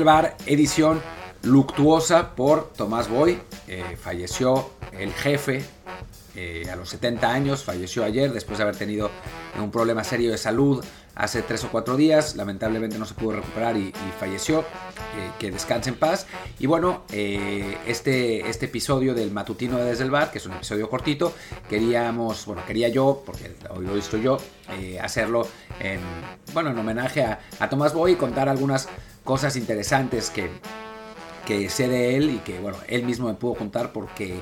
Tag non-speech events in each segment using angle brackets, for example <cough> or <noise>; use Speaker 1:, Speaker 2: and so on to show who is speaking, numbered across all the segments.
Speaker 1: Desde el bar, edición luctuosa por Tomás Boy. Eh, falleció el jefe eh, a los 70 años, falleció ayer después de haber tenido un problema serio de salud hace tres o cuatro días. Lamentablemente no se pudo recuperar y, falleció. Eh, que descanse en paz. Y bueno, este, este episodio del matutino de Desde el Bar, que es un episodio cortito, queríamos, bueno, quería yo, porque hoy lo visto yo, hacerlo en, bueno, en homenaje a, a Tomás Boy y contar algunas cosas interesantes que, que sé de él y que, bueno, él mismo me pudo contar porque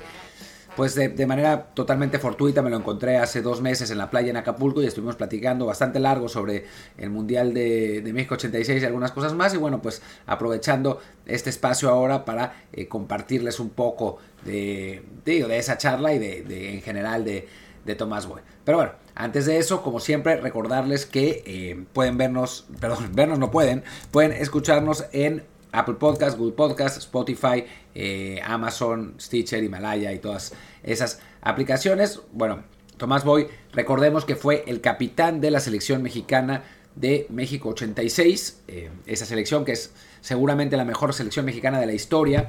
Speaker 1: pues de, manera totalmente fortuita me lo encontré hace dos meses en la playa en Acapulco y estuvimos platicando bastante largo sobre el Mundial de, México 86 y algunas cosas más y bueno pues aprovechando este espacio ahora para eh, compartirles un poco de, de, esa charla y de, en general de, Tomás Boy. Pero bueno, antes de eso, como siempre, recordarles que eh, pueden vernos, <laughs> perdón, vernos no pueden, pueden escucharnos en Apple Podcast, Google Podcast, Spotify, eh, Amazon, Stitcher, Himalaya y todas esas aplicaciones. Bueno, Tomás Boy, recordemos que fue el capitán de la selección mexicana de México 86, eh, esa selección que es seguramente la mejor selección mexicana de la historia.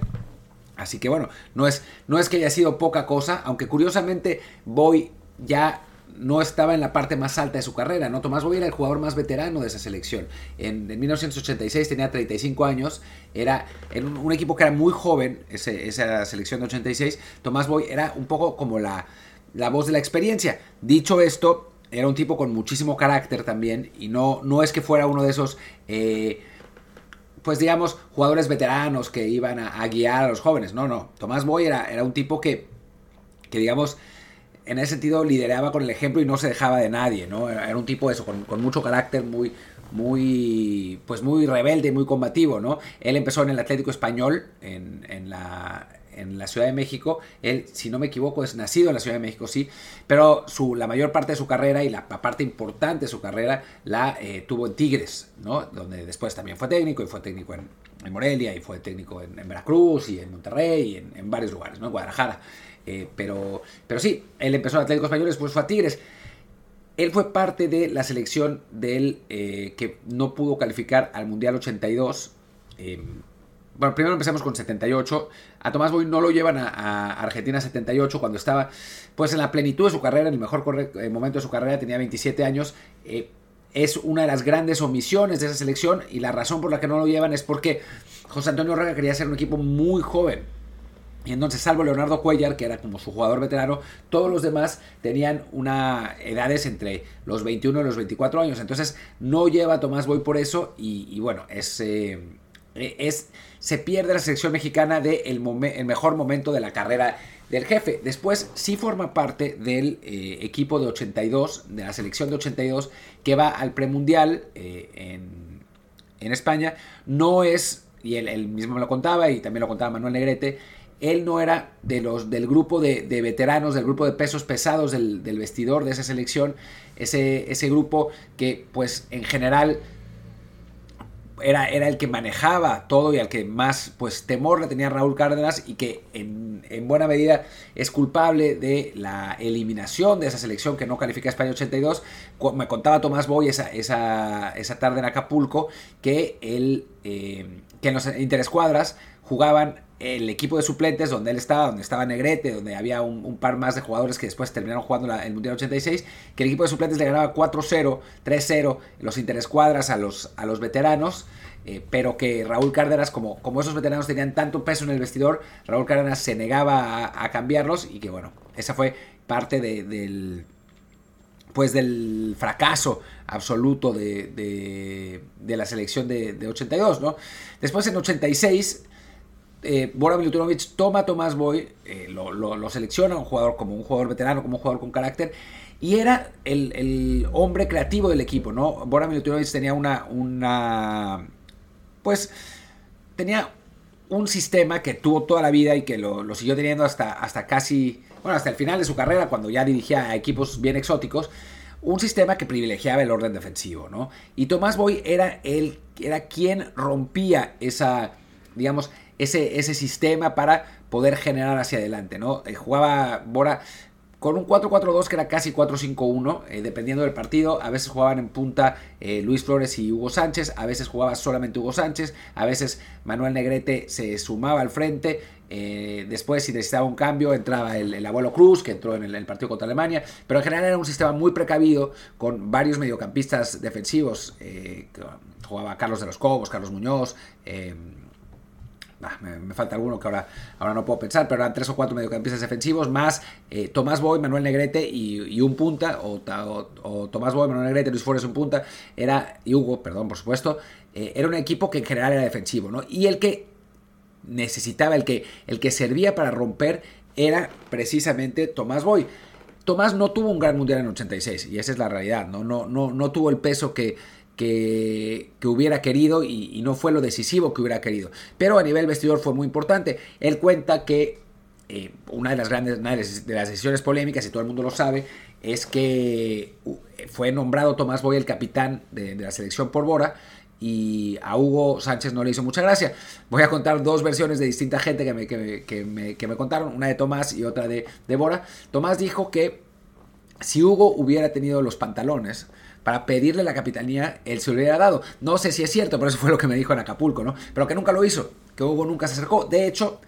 Speaker 1: Así que bueno, no es, no es que haya sido poca cosa, aunque curiosamente Boy ya no estaba en la parte más alta de su carrera, ¿no? Tomás Boy era el jugador más veterano de esa selección. En, 1986 tenía 35 años, era en un, equipo que era muy joven, esa selección de 86. Tomás Boy era un poco como la, la voz de la experiencia. Dicho esto, era un tipo con muchísimo carácter también, y no, no es que fuera uno de esos... Eh, pues digamos, jugadores veteranos que iban a, guiar a los jóvenes. No, no. Tomás Boy era, era un tipo que, que digamos, en ese sentido lideraba con el ejemplo y no se dejaba de nadie, ¿no? Era un tipo eso, con, mucho carácter, muy, muy, pues muy rebelde, muy combativo, ¿no? Él empezó en el Atlético Español, en, en, la, en la Ciudad de México. Él, si no me equivoco, es nacido en la Ciudad de México, sí, pero su, la mayor parte de su carrera y la, parte importante de su carrera la eh, tuvo en Tigres, ¿no? Donde después también fue técnico y fue técnico en, Morelia y fue técnico en, Veracruz y en Monterrey y en, en varios lugares, ¿no? En Guadalajara. Eh, pero, pero sí, él empezó en Atlético Español, después fue a Tigres. Él fue parte de la selección del eh, que no pudo calificar al Mundial 82. Em, bueno, primero empezamos con 78. A Tomás Boy no lo llevan a, Argentina 78 cuando estaba pues en la plenitud de su carrera, en el mejor eh, momento de su carrera, tenía 27 años. es una de las grandes omisiones de esa selección y la razón por la que no lo llevan es porque José Antonio Raga quería ser un equipo muy joven y entonces, salvo Leonardo Cuellar, que era como su jugador veterano, todos los demás tenían una edades entre los 21 y los 24 años. Entonces, no lleva a Tomás Boy por eso. Y, bueno, es, eh, es, se pierde la selección mexicana del de mejor momento de la carrera del jefe. Después, sí forma parte del eh, equipo de 82, de la selección de 82, que va al premundial eh, en, en España. No es, y él, él mismo me lo contaba, y también lo contaba Manuel Negrete él no era de los, del grupo de, veteranos, del grupo de pesos pesados del, vestidor de esa selección, ese, ese, grupo que pues en general era, era, el que manejaba todo y al que más pues temor le tenía Raúl Cárdenas y que en, buena medida es culpable de la eliminación de esa selección que no califica a España 82. Me contaba Tomás Boy esa, esa, esa tarde en Acapulco que, él, eh, que en los interescuadras jugaban el equipo de suplentes donde él estaba, donde estaba Negrete, donde había un, par más de jugadores que después terminaron jugando el Mundial 86, que el equipo de suplentes le ganaba 4-0, 3-0 los interescuadras a los, a los veteranos, eh, pero que Raúl Cárdenas, como, como esos veteranos tenían tanto peso en el vestidor, Raúl Cárdenas se negaba a, cambiarlos y que bueno, esa fue parte del pues del fracaso absoluto de, de, la selección de, de, 82, ¿no? Después en 86 eh, Bora Milutinovic toma a Tomás Boy, eh, lo, selecciona un jugador como un jugador veterano, como un jugador con carácter, y era el, hombre creativo del equipo, ¿no? Bora Milutinovic tenía una, pues, tenía un sistema que tuvo toda la vida y que lo, siguió teniendo hasta, hasta casi, bueno, hasta el final de su carrera, cuando ya dirigía a equipos bien exóticos, un sistema que privilegiaba el orden defensivo, ¿no? Y Tomás Boy era, el, era quien rompía esa, digamos, ese, ese sistema para poder generar hacia adelante, ¿no? Eh, jugaba Bora con un 4-4-2 que era casi 4-5-1, eh, dependiendo del partido. A veces jugaban en punta eh, Luis Flores y Hugo Sánchez, a veces jugaba solamente Hugo Sánchez, a veces Manuel Negrete se sumaba al frente. Después, si necesitaba un cambio, entraba el, abuelo Cruz, que entró en el, partido contra Alemania. Pero en general era un sistema muy precavido, con varios mediocampistas defensivos. jugaba Carlos de los Cobos, Carlos Muñoz me, falta alguno que ahora, ahora no puedo pensar, pero eran tres o cuatro mediocampistas defensivos, más eh, Tomás Boy, Manuel Negrete y, un punta, o, Tomás Boy, Manuel Negrete, Luis Flores un punta, era, y Hugo, perdón, por supuesto, eh, era un equipo que en general era defensivo, ¿no? Y el que necesitaba, el que, el que servía para romper era precisamente Tomás Boy. Tomás no tuvo un gran mundial en 86, y esa es la realidad, ¿no? No, no, no tuvo el peso que que, hubiera querido y, no fue lo decisivo que hubiera querido. Pero a nivel vestidor fue muy importante. Él cuenta que eh, una de las grandes de las decisiones polémicas, y todo el mundo lo sabe, es que fue nombrado Tomás Boy el capitán de, la selección por Bora y a Hugo Sánchez no le hizo mucha gracia. Voy a contar dos versiones de distinta gente que me, que me, contaron, una de Tomás y otra de Bora. Tomás dijo que si Hugo hubiera tenido los pantalones, para pedirle la capitanía, él se lo hubiera dado. No sé si es cierto, pero eso fue lo que me dijo en Acapulco, ¿no? Pero que nunca lo hizo, que Hugo nunca se acercó. De hecho,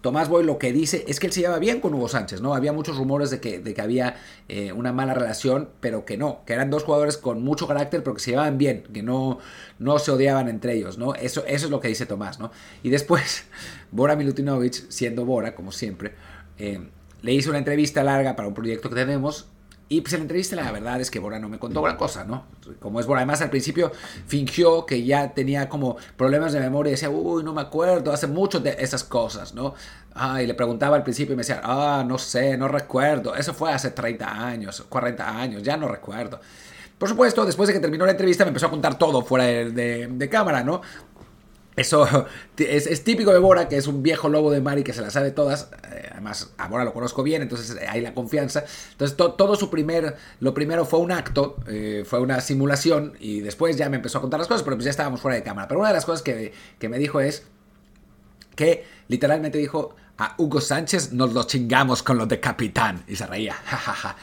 Speaker 1: Tomás Boy lo que dice es que él se lleva bien con Hugo Sánchez, ¿no? Había muchos rumores de que, de que había eh, una mala relación, pero que no, que eran dos jugadores con mucho carácter, pero que se llevaban bien, que no, no se odiaban entre ellos, ¿no? Eso, eso es lo que dice Tomás, ¿no? Y después, <laughs> Bora Milutinovic, siendo Bora, como siempre, eh, le hizo una entrevista larga para un proyecto que tenemos y pues en la entrevista la verdad es que Bora no me contó gran cosa, ¿no? Como es Bora, además al principio fingió que ya tenía como problemas de memoria y decía, uy, no me acuerdo, hace mucho de esas cosas, ¿no? Ah, y le preguntaba al principio y me decía, ah, no sé, no recuerdo, eso fue hace 30 años, 40 años, ya no recuerdo. Por supuesto, después de que terminó la entrevista me empezó a contar todo fuera de, de cámara, ¿no? Eso es, típico de Bora, que es un viejo lobo de mar y que se las sabe todas. Eh, además, a Bora lo conozco bien, entonces eh, hay la confianza. Entonces, todo su primer, lo primero fue un acto, eh, fue una simulación, y después ya me empezó a contar las cosas, pero pues ya estábamos fuera de cámara. Pero una de las cosas que, que me dijo es que literalmente dijo, a Hugo Sánchez nos lo chingamos con lo de capitán. Y se reía, <laughs> jajaja.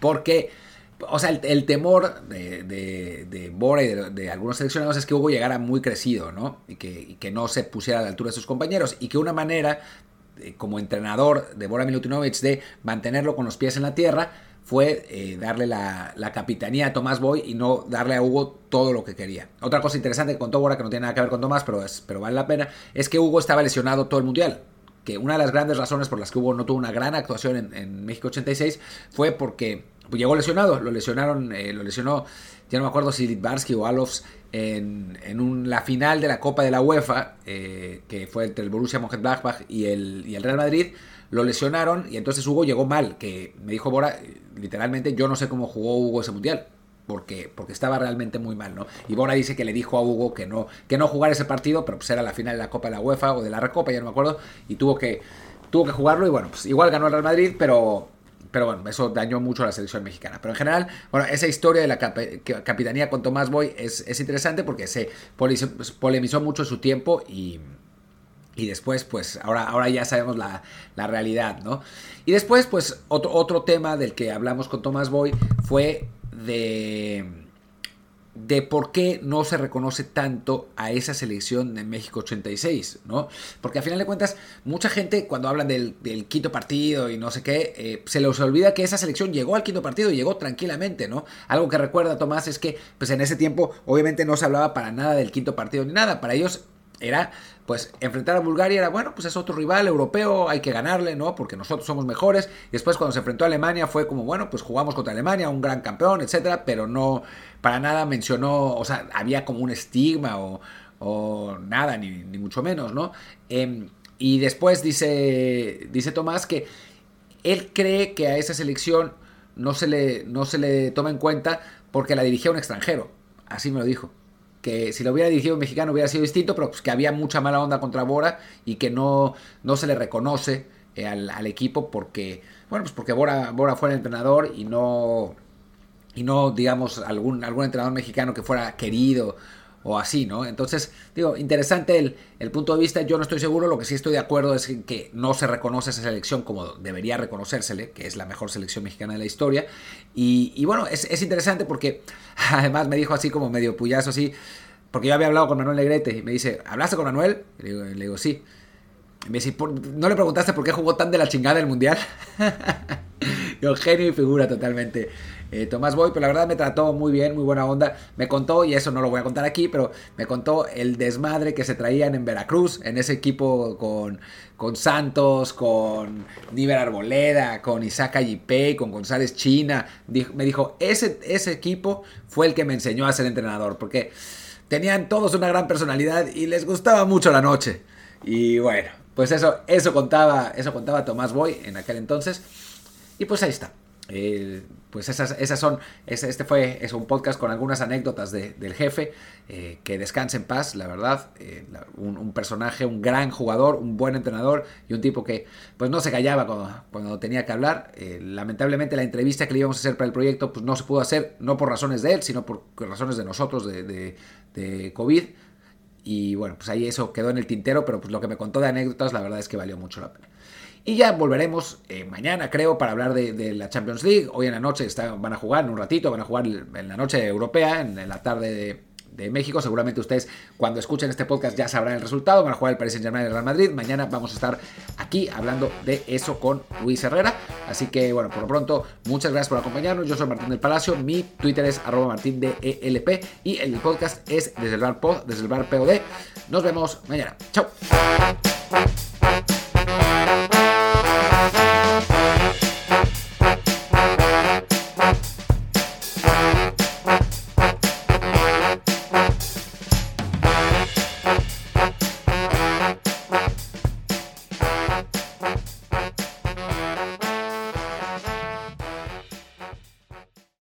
Speaker 1: Porque o sea, el, temor de, de, Bora y de, algunos seleccionados es que Hugo llegara muy crecido, ¿no? Y que, no se pusiera a la altura de sus compañeros. Y que una manera, eh, como entrenador de Bora Milutinovic, de mantenerlo con los pies en la tierra, fue eh, darle la, capitanía a Tomás Boy y no darle a Hugo todo lo que quería. Otra cosa interesante que contó Bora, que no tiene nada que ver con Tomás, pero, es, pero vale la pena, es que Hugo estaba lesionado todo el mundial que una de las grandes razones por las que Hugo no tuvo una gran actuación en, en México 86 fue porque llegó lesionado, lo lesionaron, eh, lo lesionó, ya no me acuerdo si Litvarsky o Alofs en, en la final de la Copa de la UEFA, eh, que fue entre el Borussia Mönchengladbach y el, y el Real Madrid, lo lesionaron y entonces Hugo llegó mal, que me dijo Bora, literalmente yo no sé cómo jugó Hugo ese mundial, porque, porque estaba realmente muy mal, ¿no? Y Bora dice que le dijo a Hugo que no, que no jugara ese partido, pero pues era la final de la Copa de la UEFA o de la Recopa, ya no me acuerdo, y tuvo que, tuvo que jugarlo y bueno, pues igual ganó el Real Madrid, pero, pero bueno, eso dañó mucho a la selección mexicana. Pero en general, bueno, esa historia de la capitanía con Tomás Boy es, interesante porque se polemizó mucho su tiempo y, y después, pues, ahora, ahora ya sabemos la, la realidad, ¿no? Y después, pues, otro, otro tema del que hablamos con Tomás Boy fue de de por qué no se reconoce tanto a esa selección de México 86, ¿no? Porque a final de cuentas, mucha gente cuando hablan del, quinto partido y no sé qué, eh, se les olvida que esa selección llegó al quinto partido y llegó tranquilamente, ¿no? Algo que recuerda Tomás es que, pues en ese tiempo, obviamente no se hablaba para nada del quinto partido ni nada, para ellos era pues enfrentar a Bulgaria era, bueno, pues es otro rival europeo, hay que ganarle, ¿no? Porque nosotros somos mejores. Y después cuando se enfrentó a Alemania fue como, bueno, pues jugamos contra Alemania, un gran campeón, etcétera, pero no, para nada mencionó, o sea, había como un estigma o, nada, ni, mucho menos, ¿no? Em, y después dice, dice Tomás que él cree que a esa selección no se le, no se le toma en cuenta porque la dirigía un extranjero. Así me lo dijo que si lo hubiera dirigido un mexicano hubiera sido distinto, pero pues que había mucha mala onda contra Bora y que no, no se le reconoce eh, al, equipo porque, bueno, pues porque Bora, Bora fue el entrenador y no, y no digamos, algún, algún entrenador mexicano que fuera querido o así, ¿no? Entonces, digo, interesante el, el, punto de vista, yo no estoy seguro, lo que sí estoy de acuerdo es que no se reconoce esa selección como debería reconocérsele, que es la mejor selección mexicana de la historia, y, y bueno, es, es, interesante porque <laughs> además me dijo así como medio puyazo, así, porque yo había hablado con Manuel Negrete, y me dice, ¿hablaste con Manuel? le digo, le digo sí. Y me dice, ¿no le preguntaste por qué jugó tan de la chingada el Mundial? <laughs> genio y figura totalmente. Eh, Tomás Boy, pero la verdad me trató muy bien, muy buena onda. Me contó, y eso no lo voy a contar aquí, pero me contó el desmadre que se traían en Veracruz, en ese equipo con, con Santos, con Niver Arboleda, con Isaac Ayipey, con González China. me dijo, ese, ese equipo fue el que me enseñó a ser entrenador, porque tenían todos una gran personalidad y les gustaba mucho la noche. Y bueno, pues eso, eso contaba, eso contaba Tomás Boy en aquel entonces. Y pues ahí está. Eh, pues esas, esas son, este fue es un podcast con algunas anécdotas del jefe, eh, que descanse en paz, la verdad, eh, un, personaje, un gran jugador, un buen entrenador y un tipo que pues no se callaba cuando, tenía que hablar. lamentablemente la entrevista que le íbamos a hacer para el proyecto pues no se pudo hacer, no por razones de él, sino por razones de nosotros, de, de, de COVID. Y bueno, pues ahí eso quedó en el tintero, pero pues lo que me contó de anécdotas, la verdad es que valió mucho la pena. Y ya volveremos eh, mañana, creo, para hablar de, la Champions League. Hoy en la noche van a jugar, en un ratito, van a jugar en la noche europea, en, la tarde de, México. Seguramente ustedes, cuando escuchen este podcast, ya sabrán el resultado. Van a jugar el Paris Saint-Germain y el Real Madrid. Mañana vamos a estar aquí hablando de eso con Luis Herrera. Así que, bueno, por lo pronto, muchas gracias por acompañarnos. Yo soy Martín del Palacio. Mi Twitter es arroba ELP. Y el podcast es desde el bar pod, desde el bar POD. Nos vemos mañana. Chao.